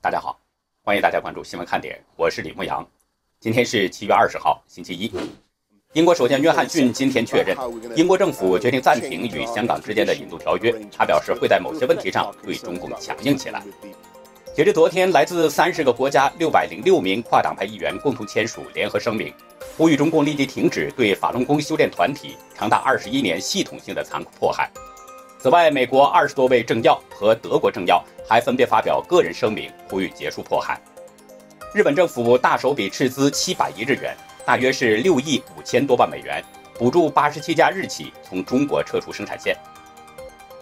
大家好，欢迎大家关注新闻看点，我是李牧阳。今天是七月二十号，星期一。英国首相约翰逊今天确认，英国政府决定暂停与香港之间的引渡条约。他表示会在某些问题上对中共强硬起来。截至昨天，来自三十个国家六百零六名跨党派议员共同签署联合声明，呼吁中共立即停止对法轮功修炼团体长达二十一年系统性的残酷迫害。此外，美国二十多位政要和德国政要还分别发表个人声明，呼吁结束迫害。日本政府大手笔斥资七百亿日元，大约是六亿五千多万美元，补助八十七家日企从中国撤出生产线。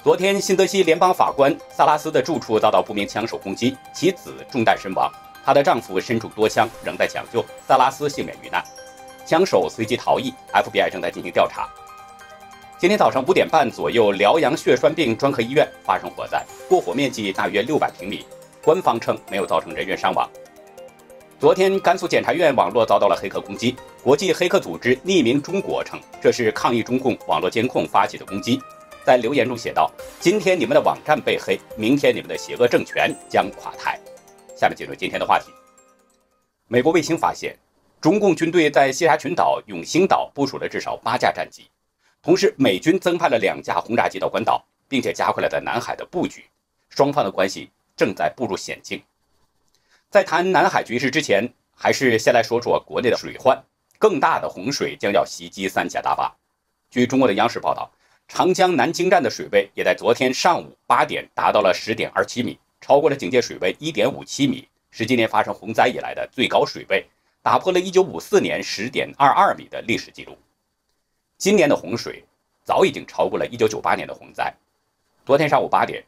昨天，新泽西联邦法官萨拉斯的住处遭到不明枪手攻击，其子中弹身亡，她的丈夫身中多枪，仍在抢救。萨拉斯幸免于难，枪手随即逃逸，FBI 正在进行调查。今天早上五点半左右，辽阳血栓病专科医院发生火灾，过火面积大约六百平米。官方称没有造成人员伤亡。昨天，甘肃检察院网络遭到了黑客攻击，国际黑客组织匿名中国称这是抗议中共网络监控发起的攻击，在留言中写道：“今天你们的网站被黑，明天你们的邪恶政权将垮台。”下面进入今天的话题。美国卫星发现，中共军队在西沙群岛永兴岛部署了至少八架战机。同时，美军增派了两架轰炸机到关岛，并且加快了在南海的布局，双方的关系正在步入险境。在谈南海局势之前，还是先来说说国内的水患。更大的洪水将要袭击三峡大坝。据中国的央视报道，长江南京站的水位也在昨天上午八点达到了十点二七米，超过了警戒水位一点五七米，是今年发生洪灾以来的最高水位，打破了一九五四年十点二二米的历史记录。今年的洪水早已经超过了1998年的洪灾。昨天上午八点，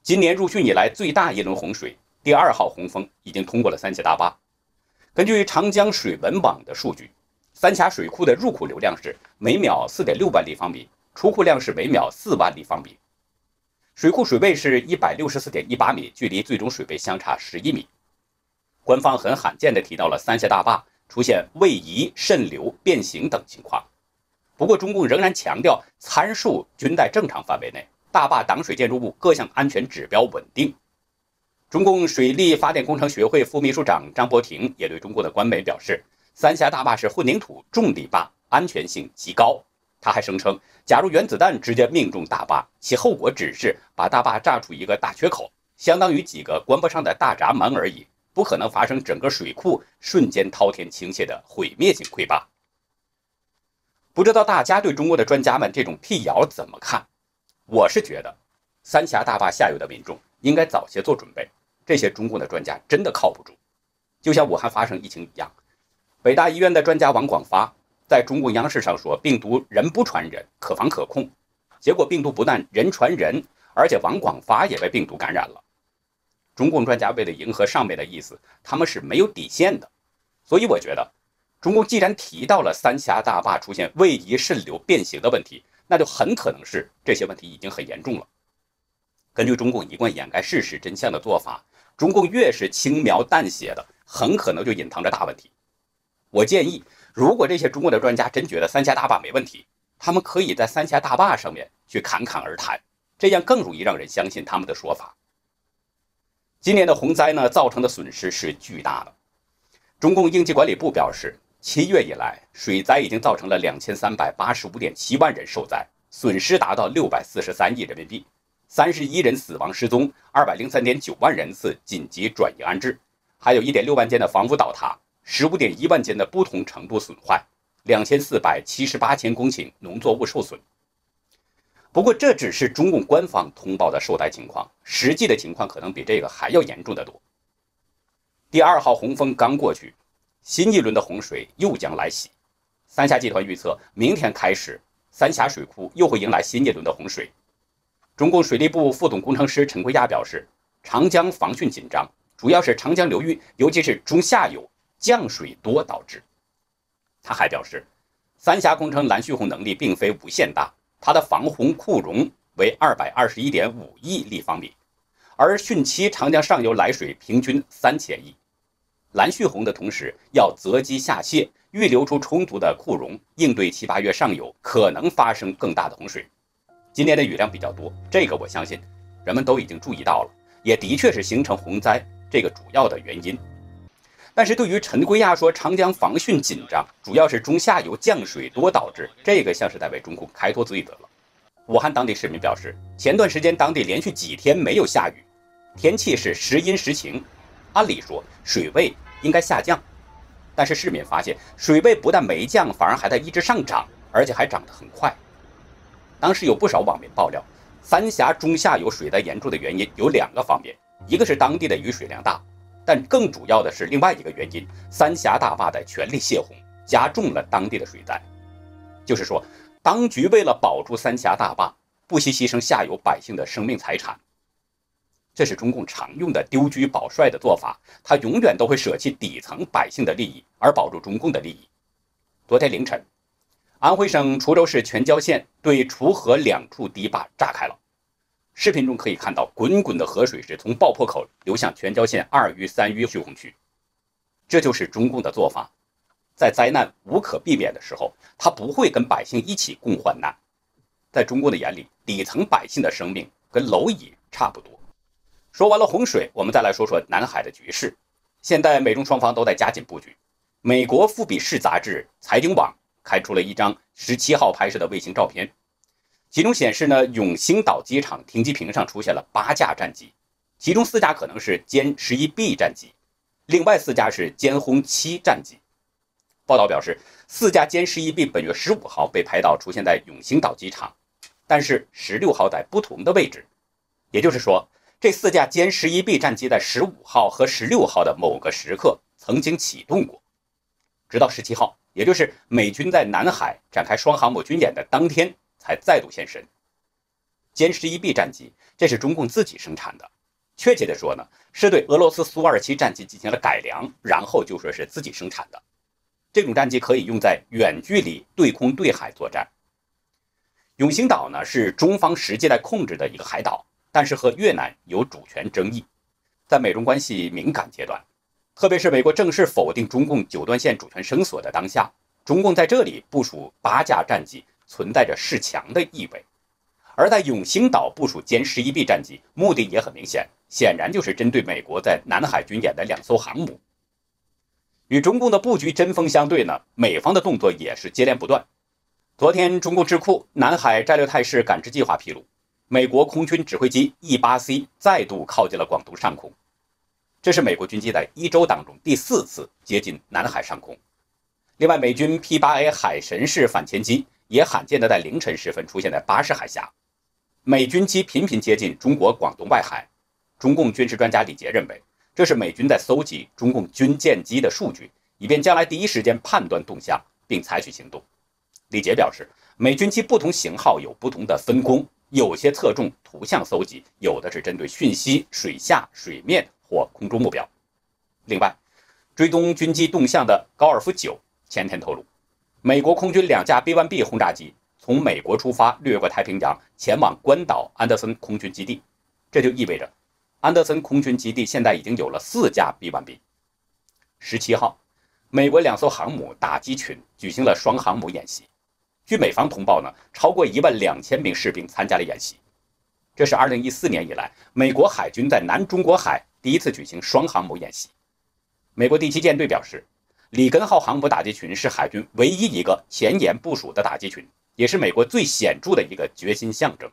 今年入汛以来最大一轮洪水——第二号洪峰已经通过了三峡大坝。根据长江水文网的数据，三峡水库的入库流量是每秒4.6万立方米，出库量是每秒4万立方米。水库水位是一百六十四点一八米，距离最终水位相差十一米。官方很罕见地提到了三峡大坝出现位移、渗流、变形等情况。不过，中共仍然强调参数均在正常范围内，大坝挡水建筑物各项安全指标稳定。中共水利发电工程学会副秘书长张伯廷也对中国的官媒表示，三峡大坝是混凝土重力坝，安全性极高。他还声称，假如原子弹直接命中大坝，其后果只是把大坝炸出一个大缺口，相当于几个关不上的大闸门而已，不可能发生整个水库瞬间滔天倾泻的毁灭性溃坝。不知道大家对中国的专家们这种辟谣怎么看？我是觉得，三峡大坝下游的民众应该早些做准备。这些中共的专家真的靠不住，就像武汉发生疫情一样，北大医院的专家王广发在中共央视上说病毒人不传人，可防可控。结果病毒不但人传人，而且王广发也被病毒感染了。中共专家为了迎合上面的意思，他们是没有底线的。所以我觉得。中共既然提到了三峡大坝出现位移、渗流、变形的问题，那就很可能是这些问题已经很严重了。根据中共一贯掩盖事实真相的做法，中共越是轻描淡写的，很可能就隐藏着大问题。我建议，如果这些中国的专家真觉得三峡大坝没问题，他们可以在三峡大坝上面去侃侃而谈，这样更容易让人相信他们的说法。今年的洪灾呢，造成的损失是巨大的。中共应急管理部表示。七月以来，水灾已经造成了两千三百八十五点七万人受灾，损失达到六百四十三亿人民币，三十一人死亡失踪，二百零三点九万人次紧急转移安置，还有一点六万间的房屋倒塌，十五点一万间的不同程度损坏，两千四百七十八千公顷农作物受损。不过，这只是中共官方通报的受灾情况，实际的情况可能比这个还要严重的多。第二号洪峰刚过去。新一轮的洪水又将来袭，三峡集团预测，明天开始，三峡水库又会迎来新一轮的洪水。中共水利部副总工程师陈奎亚表示，长江防汛紧张，主要是长江流域，尤其是中下游降水多导致。他还表示，三峡工程拦蓄洪能力并非无限大，它的防洪库容为二百二十一点五亿立方米，而汛期长江上游来水平均三千亿。拦蓄洪的同时，要择机下泄，预留出充足的库容，应对七八月上游可能发生更大的洪水。今年的雨量比较多，这个我相信人们都已经注意到了，也的确是形成洪灾这个主要的原因。但是对于陈圭亚说长江防汛紧张，主要是中下游降水多导致，这个像是在为中共开脱罪责了。武汉当地市民表示，前段时间当地连续几天没有下雨，天气是时阴时晴，按理说水位应该下降，但是市民发现水位不但没降，反而还在一直上涨，而且还涨得很快。当时有不少网民爆料，三峡中下游水灾严重的原因有两个方面，一个是当地的雨水量大。但更主要的是另外一个原因，三峡大坝的全力泄洪，加重了当地的水灾。就是说，当局为了保住三峡大坝，不惜牺牲下游百姓的生命财产。这是中共常用的丢车保帅的做法，他永远都会舍弃底层百姓的利益，而保住中共的利益。昨天凌晨，安徽省滁州市全椒县对滁河两处堤坝炸开了。视频中可以看到，滚滚的河水是从爆破口流向全椒县二圩、三圩蓄洪区。这就是中共的做法，在灾难无可避免的时候，他不会跟百姓一起共患难。在中共的眼里，底层百姓的生命跟蝼蚁差不多。说完了洪水，我们再来说说南海的局势。现在美中双方都在加紧布局。美国富比士杂志财经网开出了一张十七号拍摄的卫星照片。其中显示呢，永兴岛机场停机坪上出现了八架战机，其中四架可能是歼十一 B 战机，另外四架是歼轰七战机。报道表示，四架歼十一 B 本月十五号被拍到出现在永兴岛机场，但是十六号在不同的位置，也就是说，这四架歼十一 B 战机在十五号和十六号的某个时刻曾经启动过，直到十七号，也就是美军在南海展开双航母军演的当天。才再度现身。歼十一 B 战机，这是中共自己生产的，确切的说呢，是对俄罗斯苏 -27 战机进行了改良，然后就说是自己生产的。这种战机可以用在远距离对空对海作战。永兴岛呢是中方实际在控制的一个海岛，但是和越南有主权争议，在美中关系敏感阶段，特别是美国正式否定中共九段线主权声索的当下，中共在这里部署八架战机。存在着示强的意味，而在永兴岛部署歼十一 B 战机，目的也很明显，显然就是针对美国在南海军演的两艘航母。与中共的布局针锋相对呢，美方的动作也是接连不断。昨天，中共智库南海战略态势感知计划披露，美国空军指挥机 E 八 C 再度靠近了广东上空，这是美国军机在一周当中第四次接近南海上空。另外，美军 P 八 A 海神式反潜机。也罕见的在凌晨时分出现在巴士海峡，美军机频频接近中国广东外海。中共军事专家李杰认为，这是美军在搜集中共军舰机的数据，以便将来第一时间判断动向并采取行动。李杰表示，美军机不同型号有不同的分工，有些侧重图像搜集，有的是针对讯息、水下、水面或空中目标。另外，追踪军机动向的高尔夫九前天透露。美国空军两架 B-1B 轰炸机从美国出发，掠过太平洋，前往关岛安德森空军基地。这就意味着，安德森空军基地现在已经有了四架 B-1B。十七号，美国两艘航母打击群举行了双航母演习。据美方通报呢，超过一万两千名士兵参加了演习。这是二零一四年以来美国海军在南中国海第一次举行双航母演习。美国第七舰队表示。里根号航母打击群是海军唯一一个前沿部署的打击群，也是美国最显著的一个决心象征。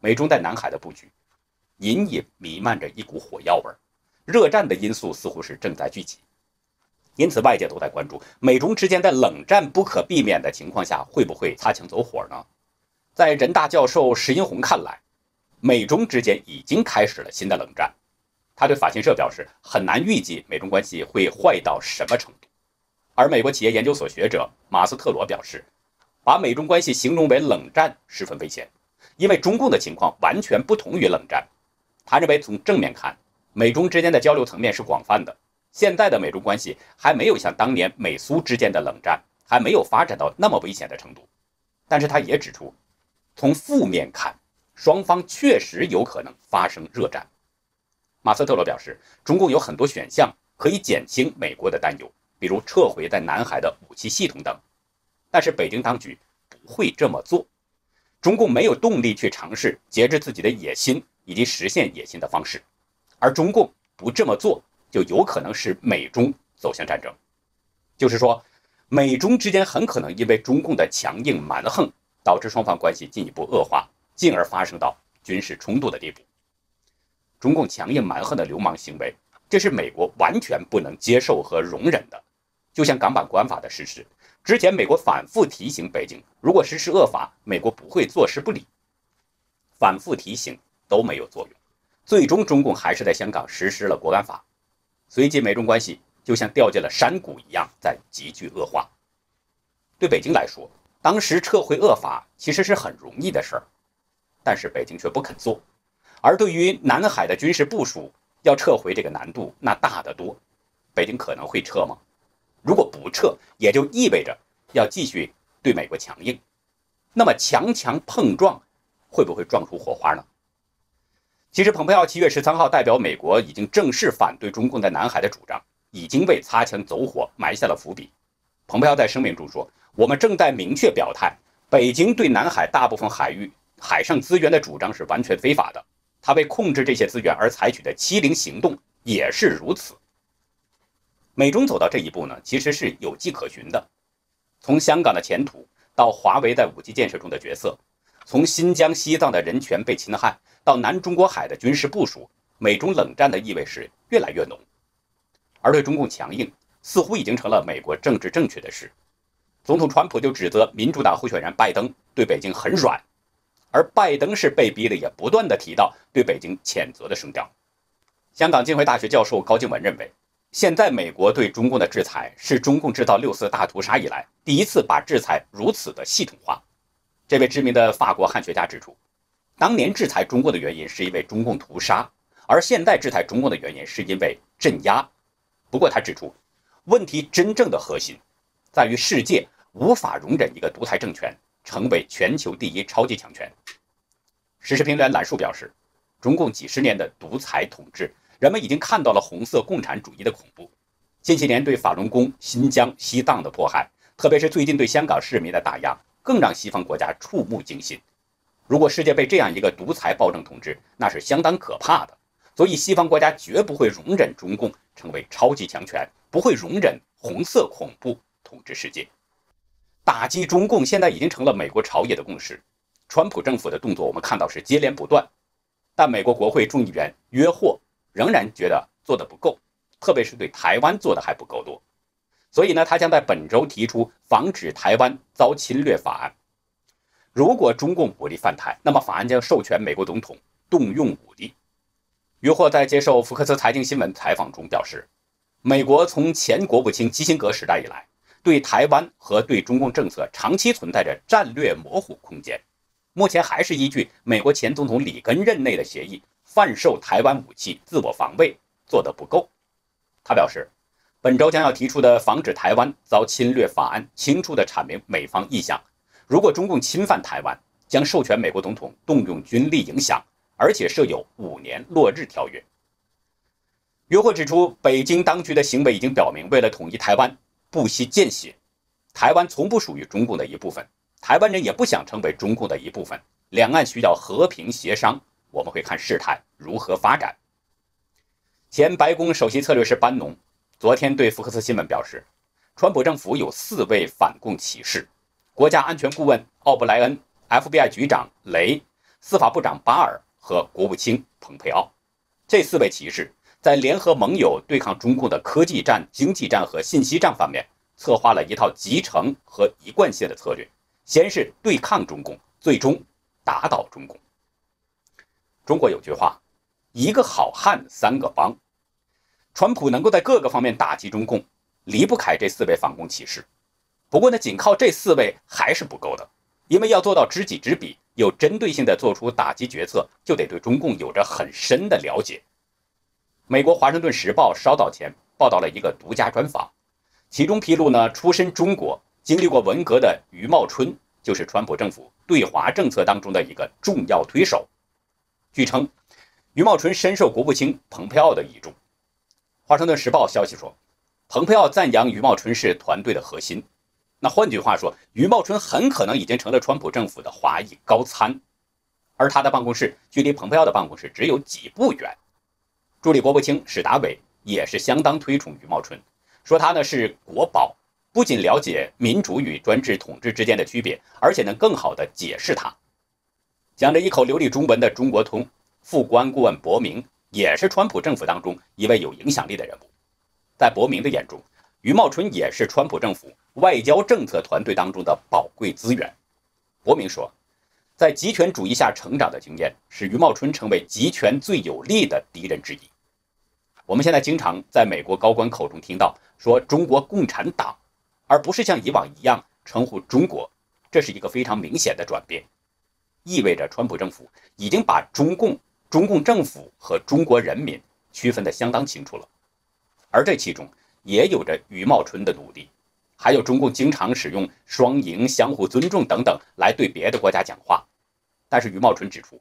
美中在南海的布局，隐隐弥漫着一股火药味儿，热战的因素似乎是正在聚集。因此，外界都在关注美中之间在冷战不可避免的情况下，会不会擦枪走火呢？在人大教授石英红看来，美中之间已经开始了新的冷战。他对法新社表示，很难预计美中关系会坏到什么程度。而美国企业研究所学者马斯特罗表示，把美中关系形容为冷战十分危险，因为中共的情况完全不同于冷战。他认为，从正面看，美中之间的交流层面是广泛的，现在的美中关系还没有像当年美苏之间的冷战，还没有发展到那么危险的程度。但是他也指出，从负面看，双方确实有可能发生热战。马斯特罗表示，中共有很多选项可以减轻美国的担忧。比如撤回在南海的武器系统等，但是北京当局不会这么做。中共没有动力去尝试节制自己的野心以及实现野心的方式，而中共不这么做，就有可能使美中走向战争。就是说，美中之间很可能因为中共的强硬蛮横，导致双方关系进一步恶化，进而发生到军事冲突的地步。中共强硬蛮横的流氓行为，这是美国完全不能接受和容忍的。就像港版国安法的实施，之前美国反复提醒北京，如果实施恶法，美国不会坐视不理。反复提醒都没有作用，最终中共还是在香港实施了国安法，随即美中关系就像掉进了山谷一样，在急剧恶化。对北京来说，当时撤回恶法其实是很容易的事儿，但是北京却不肯做。而对于南海的军事部署，要撤回这个难度那大得多。北京可能会撤吗？如果不撤，也就意味着要继续对美国强硬。那么强强碰撞，会不会撞出火花呢？其实，蓬佩奥七月十三号代表美国已经正式反对中共在南海的主张，已经为擦枪走火埋下了伏笔。蓬佩奥在声明中说：“我们正在明确表态，北京对南海大部分海域海上资源的主张是完全非法的。”他为控制这些资源而采取的欺凌行动也是如此。美中走到这一步呢，其实是有迹可循的。从香港的前途到华为在 5G 建设中的角色，从新疆、西藏的人权被侵害到南中国海的军事部署，美中冷战的意味是越来越浓。而对中共强硬，似乎已经成了美国政治正确的事。总统川普就指责民主党候选人拜登对北京很软。而拜登是被逼的，也不断的提到对北京谴责的声调。香港浸会大学教授高静文认为，现在美国对中共的制裁是中共制造六四大屠杀以来第一次把制裁如此的系统化。这位知名的法国汉学家指出，当年制裁中国的原因是因为中共屠杀，而现在制裁中共的原因是因为镇压。不过他指出，问题真正的核心在于世界无法容忍一个独裁政权。成为全球第一超级强权。时事评论员兰树表示，中共几十年的独裁统治，人们已经看到了红色共产主义的恐怖。近些年对法轮功、新疆、西藏的迫害，特别是最近对香港市民的打压，更让西方国家触目惊心。如果世界被这样一个独裁暴政统治，那是相当可怕的。所以，西方国家绝不会容忍中共成为超级强权，不会容忍红色恐怖统治世界。打击中共现在已经成了美国朝野的共识，川普政府的动作我们看到是接连不断，但美国国会众议员约霍仍然觉得做的不够，特别是对台湾做的还不够多，所以呢，他将在本周提出防止台湾遭侵略法案。如果中共武力犯台，那么法案将授权美国总统动用武力。约霍在接受福克斯财经新闻采访中表示，美国从前国务卿基辛格时代以来。对台湾和对中共政策长期存在着战略模糊空间，目前还是依据美国前总统里根任内的协议贩售台湾武器自我防卫做得不够。他表示，本周将要提出的防止台湾遭侵略法案清楚地阐明美方意向：如果中共侵犯台湾，将授权美国总统动用军力影响，而且设有五年落日条约。约霍指出，北京当局的行为已经表明，为了统一台湾。不惜见血，台湾从不属于中共的一部分，台湾人也不想成为中共的一部分。两岸需要和平协商，我们会看事态如何发展。前白宫首席策略师班农昨天对福克斯新闻表示，川普政府有四位反共骑士：国家安全顾问奥布莱恩、FBI 局长雷、司法部长巴尔和国务卿蓬佩奥。这四位骑士。在联合盟友对抗中共的科技战、经济战和信息战方面，策划了一套集成和一贯性的策略。先是对抗中共，最终打倒中共。中国有句话：“一个好汉三个帮。”川普能够在各个方面打击中共，离不开这四位反共骑士。不过呢，仅靠这四位还是不够的，因为要做到知己知彼，有针对性的做出打击决策，就得对中共有着很深的了解。美国《华盛顿时报》稍早前报道了一个独家专访，其中披露呢，出身中国、经历过文革的余茂春就是川普政府对华政策当中的一个重要推手。据称，余茂春深受国务卿蓬佩奥的倚重。《华盛顿时报》消息说，蓬佩奥赞扬余茂春是团队的核心。那换句话说，余茂春很可能已经成了川普政府的华裔高参，而他的办公室距离蓬佩奥的办公室只有几步远。助理国务卿史达伟也是相当推崇余茂春，说他呢是国宝，不仅了解民主与专制统治之间的区别，而且能更好的解释它。讲着一口流利中文的中国通副官顾问伯明，也是川普政府当中一位有影响力的人物。在伯明的眼中，余茂春也是川普政府外交政策团队当中的宝贵资源。伯明说，在极权主义下成长的经验，使余茂春成为极权最有力的敌人之一。我们现在经常在美国高官口中听到说中国共产党，而不是像以往一样称呼中国，这是一个非常明显的转变，意味着川普政府已经把中共、中共政府和中国人民区分得相当清楚了。而这其中也有着余茂春的努力，还有中共经常使用双赢、相互尊重等等来对别的国家讲话。但是余茂春指出，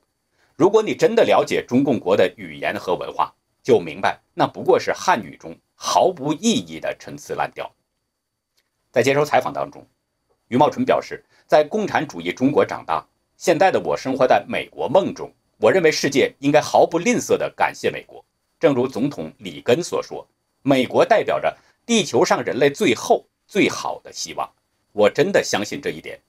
如果你真的了解中共国的语言和文化，就明白那不过是汉语中毫无意义的陈词滥调。在接受采访当中，余茂春表示，在共产主义中国长大，现在的我生活在美国梦中。我认为世界应该毫不吝啬地感谢美国，正如总统里根所说。美国代表着地球上人类最后最好的希望，我真的相信这一点。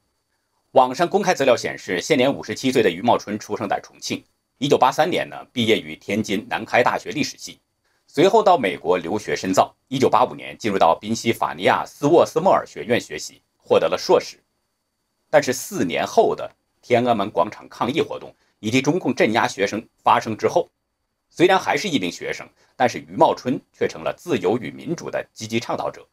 网上公开资料显示，现年五十七岁的余茂春出生在重庆，一九八三年呢毕业于天津南开大学历史系，随后到美国留学深造，一九八五年进入到宾夕法尼亚斯沃斯莫尔学院学习，获得了硕士。但是四年后的天安门广场抗议活动以及中共镇压学生发生之后。虽然还是一名学生，但是余茂春却成了自由与民主的积极倡导者。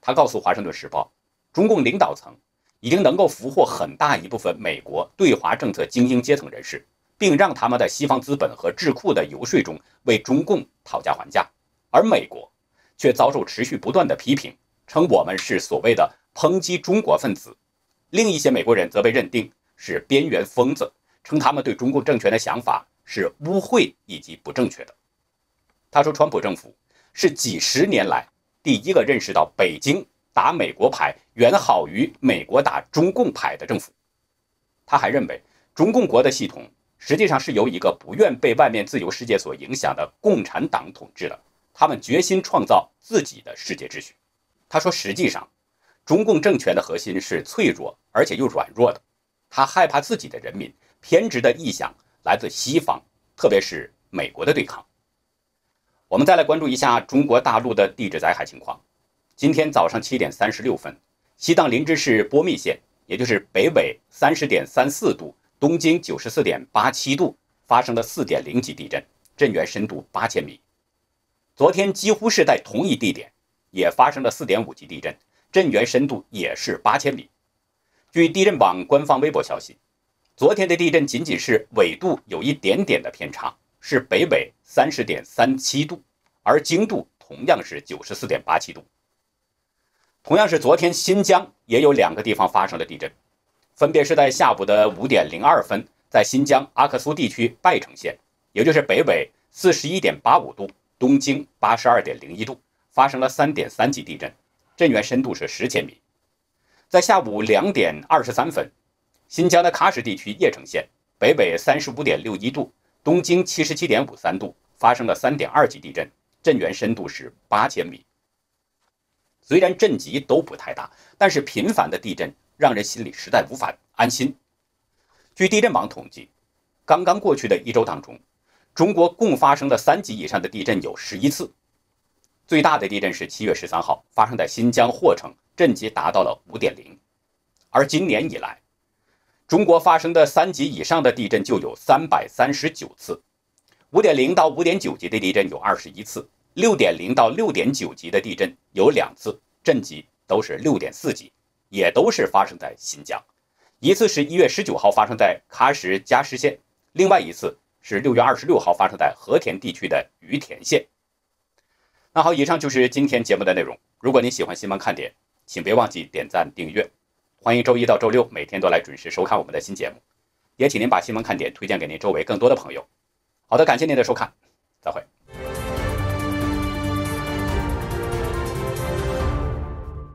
他告诉《华盛顿时报》，中共领导层已经能够俘获很大一部分美国对华政策精英阶层人士，并让他们在西方资本和智库的游说中为中共讨价还价，而美国却遭受持续不断的批评，称我们是所谓的抨击中国分子。另一些美国人则被认定是边缘疯子，称他们对中共政权的想法。是污秽以及不正确的。他说，川普政府是几十年来第一个认识到北京打美国牌远好于美国打中共牌的政府。他还认为，中共国的系统实际上是由一个不愿被外面自由世界所影响的共产党统治的。他们决心创造自己的世界秩序。他说，实际上，中共政权的核心是脆弱而且又软弱的。他害怕自己的人民偏执的臆想。来自西方，特别是美国的对抗。我们再来关注一下中国大陆的地质灾害情况。今天早上七点三十六分，西藏林芝市波密县，也就是北纬三十点三四度、东经九十四点八七度，发生了四点零级地震，震源深度八千米。昨天几乎是在同一地点，也发生了四点五级地震，震源深度也是八千米。据地震网官方微博消息。昨天的地震仅仅是纬度有一点点的偏差，是北纬三十点三七度，而经度同样是九十四点八七度。同样是昨天，新疆也有两个地方发生了地震，分别是在下午的五点零二分，在新疆阿克苏地区拜城县，也就是北纬四十一点八五度，东经八十二点零一度，发生了三点三级地震，震源深度是十千米。在下午两点二十三分。新疆的喀什地区叶城县，北纬三十五点六一度，东经七十七点五三度，发生了三点二级地震，震源深度是八千米。虽然震级都不太大，但是频繁的地震让人心里实在无法安心。据地震网统计，刚刚过去的一周当中，中国共发生了三级以上的地震有十一次。最大的地震是七月十三号发生在新疆霍城，震级达到了五点零。而今年以来，中国发生的三级以上的地震就有三百三十九次，五点零到五点九级的地震有二十一次，六点零到六点九级的地震有两次，震级都是六点四级，也都是发生在新疆。一次是一月十九号发生在喀什加什县，另外一次是六月二十六号发生在和田地区的于田县。那好，以上就是今天节目的内容。如果您喜欢新闻看点，请别忘记点赞订阅。欢迎周一到周六每天都来准时收看我们的新节目，也请您把新闻看点推荐给您周围更多的朋友。好的，感谢您的收看，再会。